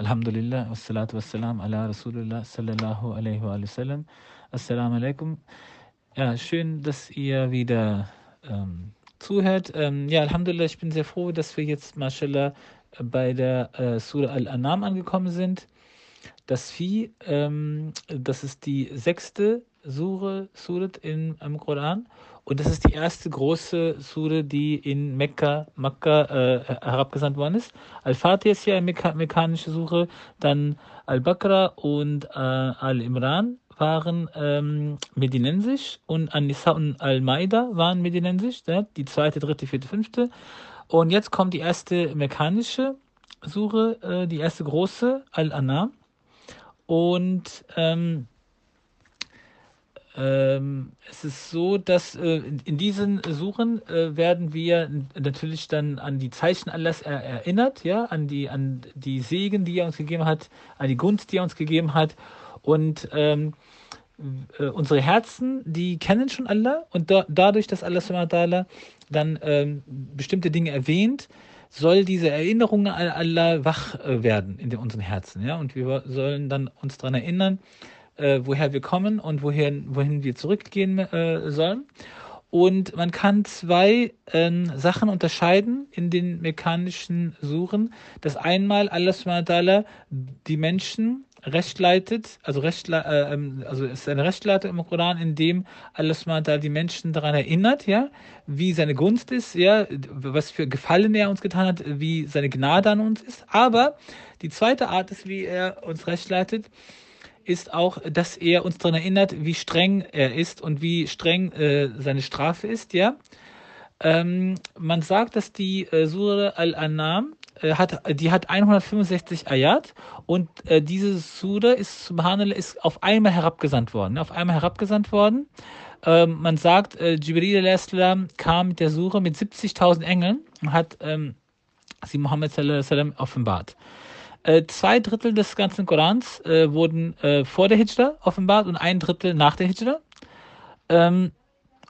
Alhamdulillah, wassalatu wassalam ala Rasulullah sallallahu alaihi wa sallam. Assalamu alaikum. Ja, schön, dass ihr wieder ähm, zuhört. Ähm, ja, Alhamdulillah, ich bin sehr froh, dass wir jetzt, mashallah, bei der äh, Surah Al-Anam angekommen sind. Das Vieh, ähm, das ist die sechste Sure, Surat im, im Koran. Und das ist die erste große Sure, die in Mekka, Mekka äh, herabgesandt worden ist. Al-Fatih ist ja eine Mekka, mekkanische Suche, dann Al-Baqarah und äh, Al-Imran waren ähm, medinensisch und An-Nisa und Al-Maida waren medinensisch, ja, die zweite, dritte, vierte, fünfte. Und jetzt kommt die erste mekkanische Suche, äh, die erste große, Al-Anam. Und ähm, ähm, es ist so, dass äh, in diesen Suchen äh, werden wir natürlich dann an die Zeichen Allahs er erinnert, ja, an die, an die Segen, die er uns gegeben hat, an die Gunst, die er uns gegeben hat. Und ähm, äh, unsere Herzen, die kennen schon Allah und da, dadurch, dass Allah dann ähm, bestimmte Dinge erwähnt, soll diese Erinnerung an Allah wach äh, werden in unseren Herzen, ja, und wir sollen dann uns daran erinnern, äh, woher wir kommen und wohin, wohin wir zurückgehen äh, sollen. Und man kann zwei ähm, Sachen unterscheiden in den mechanischen Suchen. Das einmal Allah die Menschen recht leitet, also, recht, äh, ähm, also ist eine Rechtleitung im Koran, in dem Allah die Menschen daran erinnert, ja, wie seine Gunst ist, ja, was für Gefallen er uns getan hat, wie seine Gnade an uns ist. Aber die zweite Art ist, wie er uns recht leitet, ist auch, dass er uns daran erinnert, wie streng er ist und wie streng äh, seine Strafe ist, ja. Ähm, man sagt, dass die äh, Surah Al-Anam äh, hat, die hat 165 Ayat und äh, diese Surah ist, Subhanallah, ist auf einmal herabgesandt worden, ne? auf einmal herabgesandt worden. Ähm, man sagt, äh, Jibril al kam mit der Surah mit 70.000 Engeln und hat ähm, sie Muhammad sallam, offenbart. Äh, zwei Drittel des ganzen Korans äh, wurden äh, vor der Hijra offenbart und ein Drittel nach der Hijra. Ähm,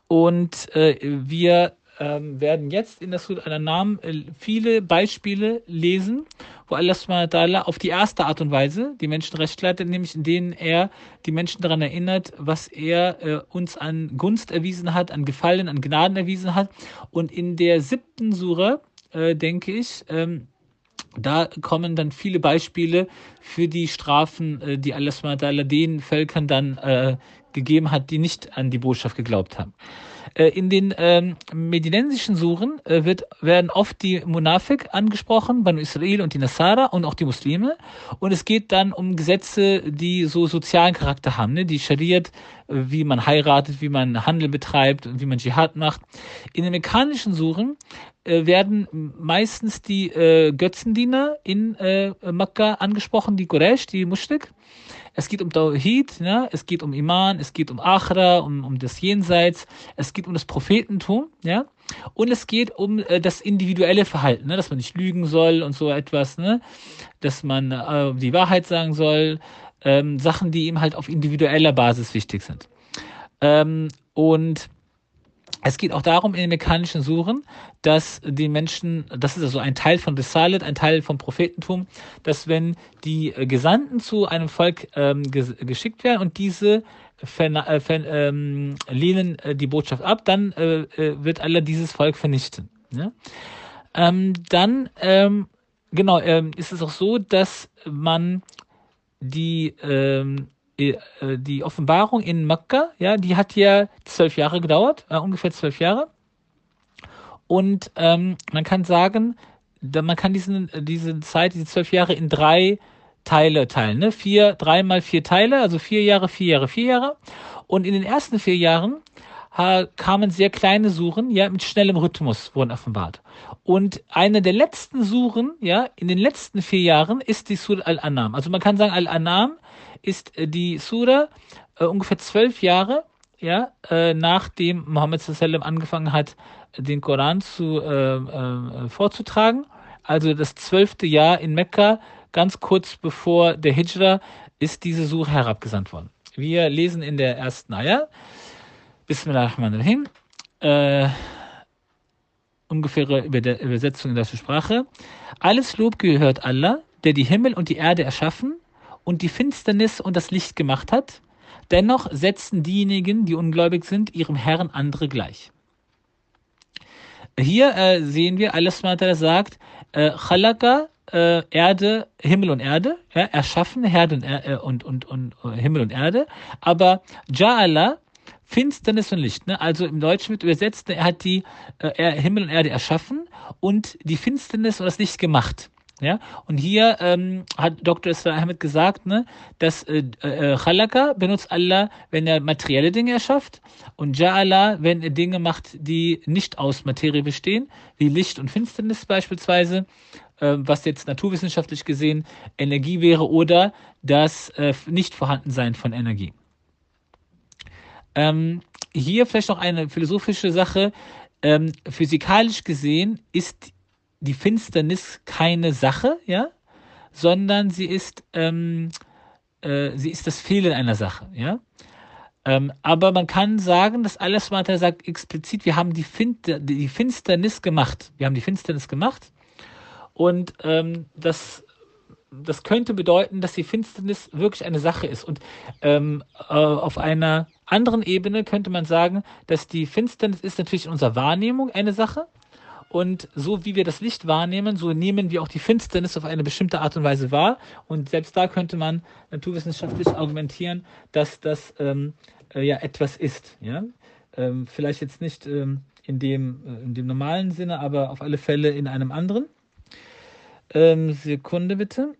und äh, wir ähm, werden jetzt in der Surah Al-Anam äh, viele Beispiele lesen, wo Allah auf die erste Art und Weise die Menschen recht leitet, nämlich in denen er die Menschen daran erinnert, was er äh, uns an Gunst erwiesen hat, an Gefallen, an Gnaden erwiesen hat. Und in der siebten Surah, äh, denke ich, ähm, da kommen dann viele Beispiele für die Strafen, äh, die Allah den Völkern dann äh, gegeben hat, die nicht an die Botschaft geglaubt haben. Äh, in den ähm, medinensischen Suren äh, wird, werden oft die Munafik angesprochen, Banu Israel und die Nasara und auch die Muslime. Und es geht dann um Gesetze, die so sozialen Charakter haben, ne? die Schariat, äh, wie man heiratet, wie man Handel betreibt, wie man Dschihad macht. In den mekkanischen Suren äh, werden meistens die äh, Götzendiener in äh, Makkah angesprochen, die Quraysh, die Mushrik. Es geht um Tawhid, ne? es geht um Iman, es geht um Akhra, um, um das Jenseits, es geht um das Prophetentum, ja. Und es geht um äh, das individuelle Verhalten, ne? dass man nicht lügen soll und so etwas, ne? dass man äh, die Wahrheit sagen soll, ähm, Sachen, die ihm halt auf individueller Basis wichtig sind. Ähm, und es geht auch darum in den mechanischen Suchen, dass die Menschen, das ist also ein Teil von Risalet, ein Teil vom Prophetentum, dass wenn die Gesandten zu einem Volk ähm, ges geschickt werden und diese äh, ähm, lehnen äh, die Botschaft ab, dann äh, äh, wird Allah dieses Volk vernichten. Ja? Ähm, dann, ähm, genau, ähm, ist es auch so, dass man die ähm, äh, die Offenbarung in Mekka, ja, die hat ja zwölf Jahre gedauert, äh, ungefähr zwölf Jahre. Und ähm, man kann sagen, man kann diesen, diese Zeit, diese zwölf Jahre in drei Teile teilen. Ne? Vier, drei mal vier Teile, also vier Jahre, vier Jahre, vier Jahre. Und in den ersten vier Jahren ha, kamen sehr kleine Suchen, ja, mit schnellem Rhythmus wurden offenbart. Und eine der letzten Suchen, ja, in den letzten vier Jahren ist die Surah Al-Anam. Also man kann sagen, Al-Anam ist äh, die Surah äh, ungefähr zwölf Jahre, ja, äh, nachdem Mohammed sallam angefangen hat, den Koran zu äh, äh, vorzutragen. Also das zwölfte Jahr in Mekka, ganz kurz bevor der Hijra, ist diese Surah herabgesandt worden. Wir lesen in der ersten Ayah, Bismillahirrahmanirrahim, äh, ungefähre Übersetzung in der Sprache. Alles Lob gehört Allah, der die Himmel und die Erde erschaffen und die Finsternis und das Licht gemacht hat. Dennoch setzen diejenigen, die ungläubig sind, ihrem Herrn andere gleich. Hier äh, sehen wir, Allah sagt, äh, Chalaka, äh, Erde, Himmel und Erde, ja, erschaffen, Herde und, äh, und, und, und, äh, Himmel und Erde, aber Ja'ala, Finsternis und Licht. Ne? Also im Deutschen wird übersetzt, er hat die äh, Himmel und Erde erschaffen und die Finsternis und das Licht gemacht. Ja, und hier ähm, hat Dr. Isra Ahmed gesagt, ne, dass äh, äh, benutzt Allah, wenn er materielle Dinge erschafft und Ja'ala, wenn er Dinge macht, die nicht aus Materie bestehen, wie Licht und Finsternis beispielsweise, äh, was jetzt naturwissenschaftlich gesehen Energie wäre oder das äh, Nicht-Vorhandensein von Energie. Ähm, hier vielleicht noch eine philosophische Sache. Ähm, physikalisch gesehen ist die Finsternis keine Sache, ja, sondern sie ist, ähm, äh, sie ist das Fehlen einer Sache, ja. Ähm, aber man kann sagen, dass alles Vater sagt explizit, wir haben die, Finster, die Finsternis gemacht. Wir haben die Finsternis gemacht. Und ähm, das, das könnte bedeuten, dass die Finsternis wirklich eine Sache ist. Und ähm, äh, auf einer anderen Ebene könnte man sagen, dass die Finsternis ist natürlich in unserer Wahrnehmung eine Sache. Und so wie wir das Licht wahrnehmen, so nehmen wir auch die Finsternis auf eine bestimmte Art und Weise wahr. Und selbst da könnte man naturwissenschaftlich argumentieren, dass das ähm, äh, ja etwas ist. Ja? Ähm, vielleicht jetzt nicht ähm, in, dem, äh, in dem normalen Sinne, aber auf alle Fälle in einem anderen. Ähm, Sekunde bitte.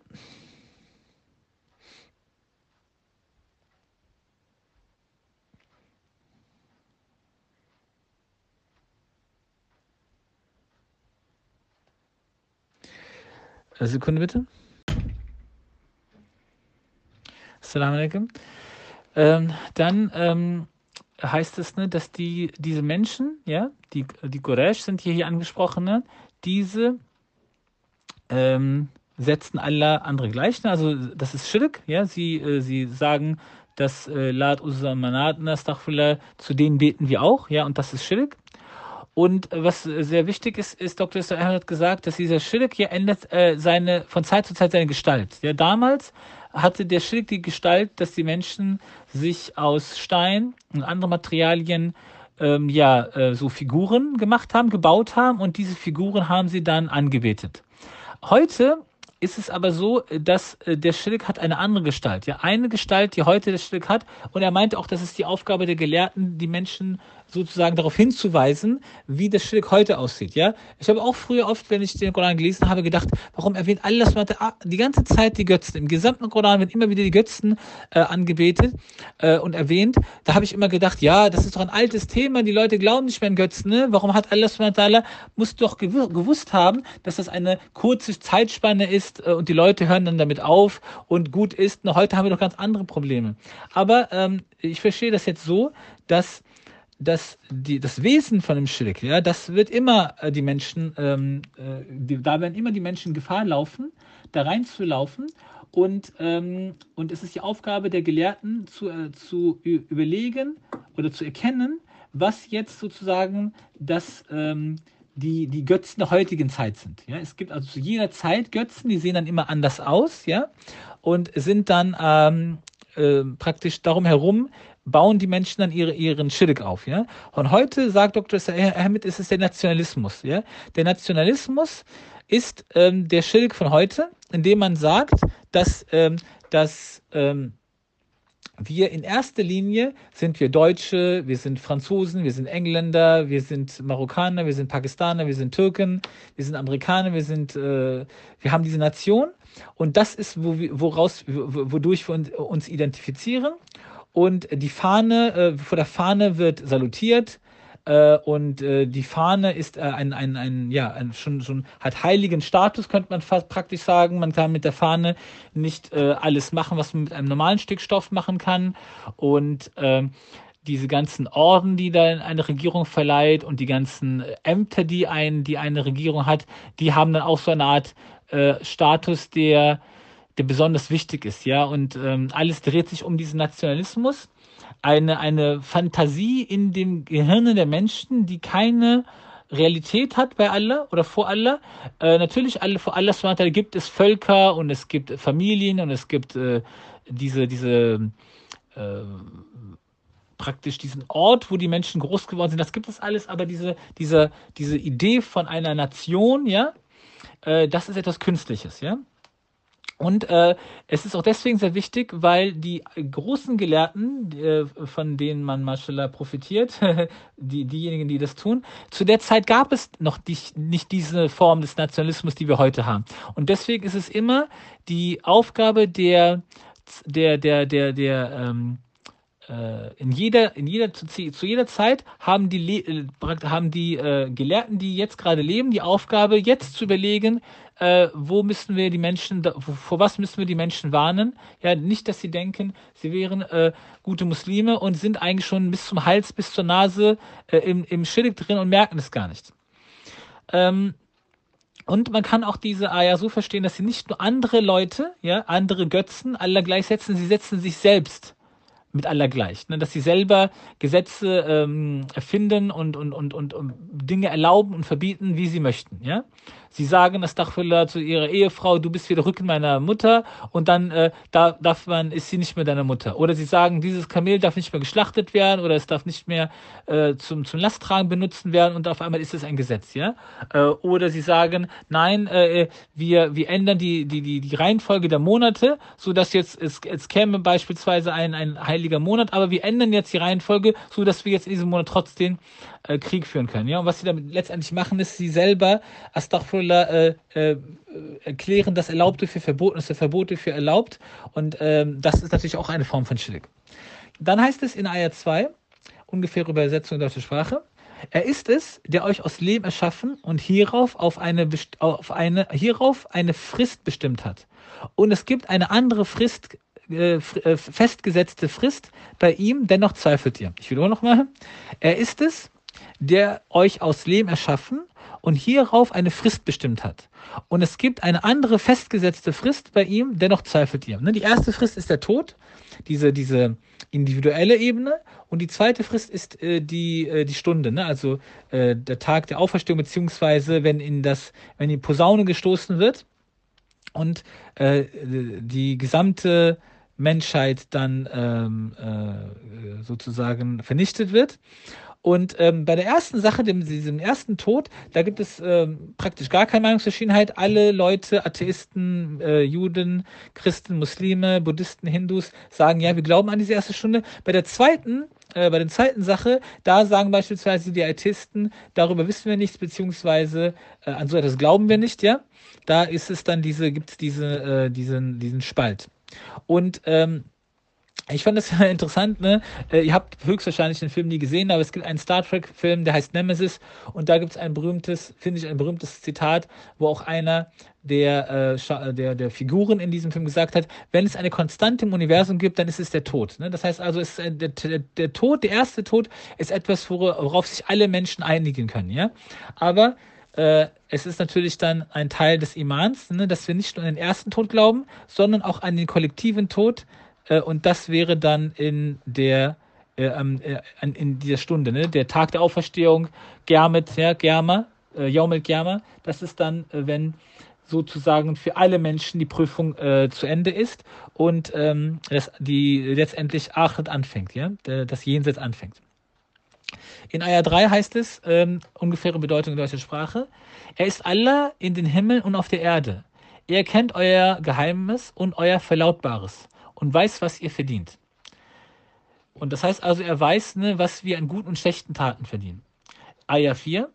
Eine Sekunde bitte. Assalamu alaikum. Ähm, dann ähm, heißt es, ne, dass die, diese Menschen, ja, die, die Quraysh sind hier, hier angesprochen, ne, diese ähm, setzen alle andere gleich. Ne? Also das ist Schirk, ja, sie, äh, sie sagen, dass äh, Lat Uzza Manat, zu denen beten wir auch, ja, und das ist Schirk. Und was sehr wichtig ist, ist, Dr. Sir hat gesagt, dass dieser Schirk hier ändert äh, seine, von Zeit zu Zeit seine Gestalt. Ja, damals hatte der Schirk die Gestalt, dass die Menschen sich aus Stein und anderen Materialien ähm, ja, äh, so Figuren gemacht haben, gebaut haben und diese Figuren haben sie dann angebetet. Heute ist es aber so, dass äh, der Schilk hat eine andere Gestalt. Ja, eine Gestalt, die heute der Schilk hat. Und er meinte auch, das ist die Aufgabe der Gelehrten, die Menschen sozusagen darauf hinzuweisen, wie das Schilk heute aussieht. Ja, ich habe auch früher oft, wenn ich den Koran gelesen habe, gedacht, warum erwähnt alles ah, die ganze Zeit die Götzen? Im gesamten Koran werden immer wieder die Götzen äh, angebetet äh, und erwähnt. Da habe ich immer gedacht, ja, das ist doch ein altes Thema. Die Leute glauben nicht mehr an Götzen. Ne? Warum hat Allah muss doch gewusst haben, dass das eine kurze Zeitspanne ist äh, und die Leute hören dann damit auf und gut ist. Na, heute haben wir doch ganz andere Probleme. Aber ähm, ich verstehe das jetzt so, dass dass die, das Wesen von dem Schirk, ja, das wird immer äh, die Menschen, ähm, äh, die, da werden immer die Menschen Gefahr laufen, da reinzulaufen. Und, ähm, und es ist die Aufgabe der Gelehrten zu, äh, zu überlegen oder zu erkennen, was jetzt sozusagen das, ähm, die, die Götzen der heutigen Zeit sind. Ja? Es gibt also zu jeder Zeit Götzen, die sehen dann immer anders aus, ja, und sind dann ähm, äh, praktisch darum herum bauen die Menschen dann ihre, ihren Schirk auf. Ja? Und heute sagt Dr. Ahmed, ist es der Nationalismus. Ja? Der Nationalismus ist ähm, der Schirk von heute, indem man sagt, dass, ähm, dass ähm, wir in erster Linie sind wir Deutsche, wir sind Franzosen, wir sind Engländer, wir sind Marokkaner, wir sind Pakistaner, wir sind Türken, wir sind Amerikaner, wir sind, äh, wir haben diese Nation und das ist, wo wir, woraus, wodurch wir uns identifizieren und die Fahne, äh, vor der Fahne wird salutiert. Äh, und äh, die Fahne ist äh, ein, ein, ein, ja, ein, schon, schon, hat heiligen Status, könnte man fast praktisch sagen. Man kann mit der Fahne nicht äh, alles machen, was man mit einem normalen Stück Stoff machen kann. Und äh, diese ganzen Orden, die da eine Regierung verleiht und die ganzen Ämter, die, ein, die eine Regierung hat, die haben dann auch so eine Art äh, Status, der der besonders wichtig ist, ja. Und ähm, alles dreht sich um diesen Nationalismus. Eine, eine Fantasie in dem Gehirn der Menschen, die keine Realität hat bei Allah oder vor Allah. Äh, natürlich, alle, vor Allah gibt es Völker und es gibt Familien und es gibt äh, diese, diese äh, praktisch diesen Ort, wo die Menschen groß geworden sind. Das gibt es alles, aber diese, diese, diese Idee von einer Nation, ja, äh, das ist etwas Künstliches, ja. Und äh, es ist auch deswegen sehr wichtig, weil die großen Gelehrten, äh, von denen man mashallah profitiert, die, diejenigen, die das tun, zu der Zeit gab es noch die, nicht diese Form des Nationalismus, die wir heute haben. Und deswegen ist es immer die Aufgabe der, der, der, der, der, ähm, äh, in jeder, in jeder, zu, zu jeder Zeit haben die, äh, haben die äh, Gelehrten, die jetzt gerade leben, die Aufgabe, jetzt zu überlegen, äh, wo müssen wir die Menschen, vor was müssen wir die Menschen warnen? Ja, nicht, dass sie denken, sie wären äh, gute Muslime und sind eigentlich schon bis zum Hals, bis zur Nase äh, im, im Schillig drin und merken es gar nicht. Ähm, und man kann auch diese Ayah so verstehen, dass sie nicht nur andere Leute, ja, andere Götzen, aller gleichsetzen, sie setzen sich selbst mit aller gleich. Ne? Dass sie selber Gesetze ähm, erfinden und, und, und, und, und Dinge erlauben und verbieten, wie sie möchten. Ja? Sie sagen Astaghfirullah zu ihrer Ehefrau, du bist wieder Rücken meiner Mutter und dann äh, da, darf man, ist sie nicht mehr deine Mutter. Oder sie sagen, dieses Kamel darf nicht mehr geschlachtet werden oder es darf nicht mehr äh, zum, zum Lasttragen benutzen werden und auf einmal ist es ein Gesetz, ja. Äh, oder sie sagen, nein, äh, wir, wir ändern die, die, die, die Reihenfolge der Monate, so dass jetzt es, es käme beispielsweise ein, ein heiliger Monat, aber wir ändern jetzt die Reihenfolge, so dass wir jetzt in diesem Monat trotzdem äh, Krieg führen können. Ja, und was sie damit letztendlich machen, ist, sie selber Astaghfirullah äh, äh, erklären das Erlaubte für verboten, das Verbote für erlaubt. Und ähm, das ist natürlich auch eine Form von Schirk. Dann heißt es in Ayah 2, ungefähre Übersetzung in deutsche Sprache, er ist es, der euch aus Leben erschaffen und hierauf auf eine, auf eine, hierauf eine Frist bestimmt hat. Und es gibt eine andere Frist, äh, äh festgesetzte Frist bei ihm, dennoch zweifelt ihr. Ich wiederhole nochmal. Er ist es, der euch aus Lehm erschaffen und hierauf eine Frist bestimmt hat. Und es gibt eine andere festgesetzte Frist bei ihm, dennoch zweifelt ihr. Ne, die erste Frist ist der Tod, diese, diese individuelle Ebene. Und die zweite Frist ist äh, die, äh, die Stunde, ne? also äh, der Tag der Auferstehung, beziehungsweise wenn in das, wenn die Posaune gestoßen wird und äh, die gesamte Menschheit dann ähm, äh, sozusagen vernichtet wird. Und ähm, bei der ersten Sache, dem, diesem ersten Tod, da gibt es ähm, praktisch gar keine Meinungsverschiedenheit. Alle Leute, Atheisten, äh, Juden, Christen, Muslime, Buddhisten, Hindus sagen, ja, wir glauben an diese erste Stunde. Bei der zweiten, äh, bei der zweiten Sache, da sagen beispielsweise die Atheisten, darüber wissen wir nichts, beziehungsweise äh, an so etwas glauben wir nicht, ja. Da ist es dann diese, gibt es diese, äh, diesen, diesen Spalt. Und ähm, ich fand das interessant, ne? Äh, ihr habt höchstwahrscheinlich den Film nie gesehen, aber es gibt einen Star Trek-Film, der heißt Nemesis, und da gibt es ein berühmtes, finde ich, ein berühmtes Zitat, wo auch einer der, äh, der, der Figuren in diesem Film gesagt hat, wenn es eine Konstante im Universum gibt, dann ist es der Tod. Ne? Das heißt also, ist, äh, der, der, der Tod, der erste Tod, ist etwas, worauf sich alle Menschen einigen können. Ja? Aber äh, es ist natürlich dann ein Teil des Imans, ne, dass wir nicht nur an den ersten Tod glauben, sondern auch an den kollektiven Tod, äh, und das wäre dann in der äh, äh, in dieser Stunde, ne? der Tag der Auferstehung, Germet, ja, Germa, äh, Jaumel Germa, das ist dann, äh, wenn sozusagen für alle Menschen die Prüfung äh, zu Ende ist und ähm, das, die letztendlich Achet anfängt, ja, das Jenseits anfängt. In Ayah 3 heißt es, ähm, ungefähre Bedeutung in deutscher Sprache, er ist Allah in den Himmel und auf der Erde. Er kennt euer Geheimnis und euer Verlautbares und weiß, was ihr verdient. Und das heißt also, er weiß, ne, was wir an guten und schlechten Taten verdienen. Ayah 4.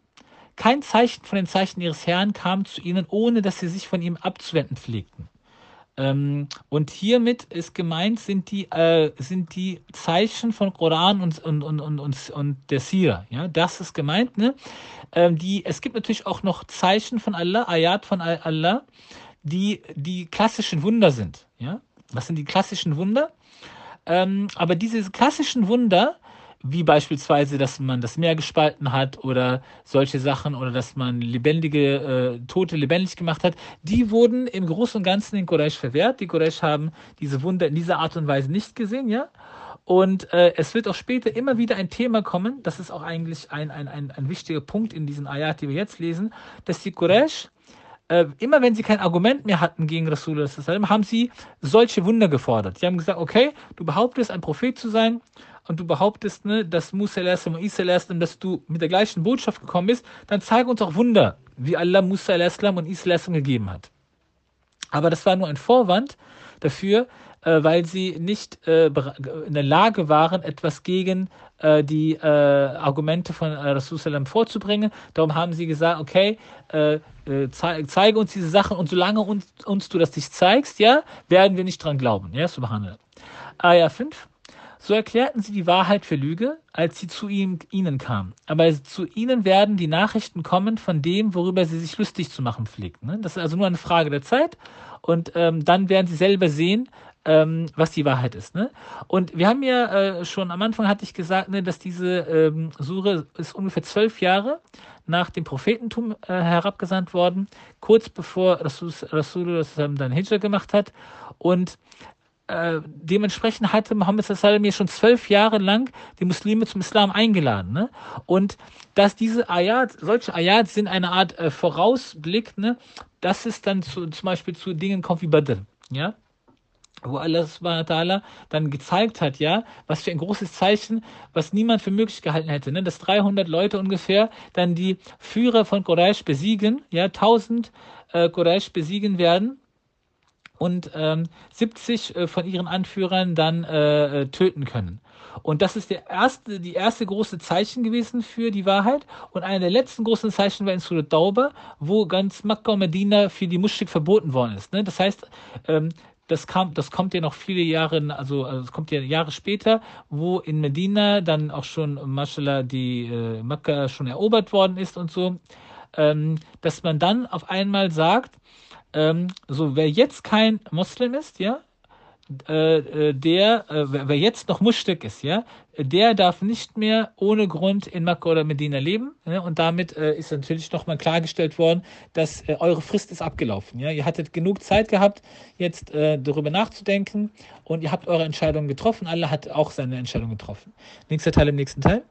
Kein Zeichen von den Zeichen ihres Herrn kam zu ihnen, ohne dass sie sich von ihm abzuwenden pflegten. Ähm, und hiermit ist gemeint, sind die, äh, sind die Zeichen von Koran und, und, und, und, und, und der Sira. Ja, das ist gemeint. Ne? Ähm, die, es gibt natürlich auch noch Zeichen von Allah, Ayat von Allah, die die klassischen Wunder sind. Ja? Das sind die klassischen Wunder. Ähm, aber diese klassischen Wunder, wie beispielsweise, dass man das Meer gespalten hat oder solche Sachen oder dass man lebendige äh, Tote lebendig gemacht hat, die wurden im Großen und Ganzen in Quraysh verwehrt. Die Quraysh haben diese Wunder in dieser Art und Weise nicht gesehen, ja. Und äh, es wird auch später immer wieder ein Thema kommen, das ist auch eigentlich ein, ein, ein, ein wichtiger Punkt in diesen Ayat, die wir jetzt lesen, dass die Quraysh äh, immer wenn sie kein Argument mehr hatten gegen Rasulullah, haben sie solche Wunder gefordert. Sie haben gesagt, okay, du behauptest, ein Prophet zu sein und du behauptest, ne, dass Musa und Isa dass du mit der gleichen Botschaft gekommen bist, dann zeig uns auch Wunder, wie Allah Musa und Isa gegeben hat. Aber das war nur ein Vorwand dafür, äh, weil sie nicht äh, in der Lage waren, etwas gegen äh, die äh, Argumente von äh, Rasulullah vorzubringen. Darum haben sie gesagt, okay, äh, zeige, uns diese Sachen und solange uns, uns du das nicht zeigst, ja, werden wir nicht dran glauben. Ja, subhanallah. Ayah 5. So erklärten sie die Wahrheit für Lüge, als sie zu ihm, ihnen kam. Aber zu ihnen werden die Nachrichten kommen von dem, worüber sie sich lustig zu machen pflegten. Ne? Das ist also nur eine Frage der Zeit. Und ähm, dann werden sie selber sehen, ähm, was die Wahrheit ist. Ne? Und wir haben ja äh, schon am Anfang hatte ich gesagt, ne, dass diese ähm, Sure ist ungefähr zwölf Jahre nach dem Prophetentum äh, herabgesandt worden, kurz bevor Rasul, Rasul dann Hijra gemacht hat. Und äh, dementsprechend hatte Mohammed Sallam ja schon zwölf Jahre lang die Muslime zum Islam eingeladen. Ne? Und dass diese Ayat, solche Ayat sind eine Art äh, Vorausblick, ne? dass es dann zu, zum Beispiel zu Dingen kommt wie Badr. Ja? Wo Allah dann gezeigt hat, ja, was für ein großes Zeichen, was niemand für möglich gehalten hätte, ne, dass 300 Leute ungefähr dann die Führer von Quraysh besiegen, ja, 1000 äh, Quraysh besiegen werden und ähm, 70 äh, von ihren Anführern dann äh, äh, töten können. Und das ist der erste, die erste große Zeichen gewesen für die Wahrheit. Und einer der letzten großen Zeichen war in Surat Tauba, wo ganz Makkah und Medina für die Muschrik verboten worden ist. Ne? Das heißt, ähm, das kam, das kommt ja noch viele Jahre, also, also es kommt ja Jahre später, wo in Medina dann auch schon, Mashallah, die äh, Mekka schon erobert worden ist und so, ähm, dass man dann auf einmal sagt, ähm, so wer jetzt kein Muslim ist, ja, äh, äh, der, äh, wer jetzt noch Muschrik ist, ja, der darf nicht mehr ohne Grund in Makkah oder Medina leben. Ja, und damit äh, ist natürlich nochmal klargestellt worden, dass äh, eure Frist ist abgelaufen. Ja, ihr hattet genug Zeit gehabt, jetzt darüber nachzudenken und ihr habt eure Entscheidung getroffen. Allah hat auch seine Entscheidung getroffen. Nächster Teil im nächsten Teil.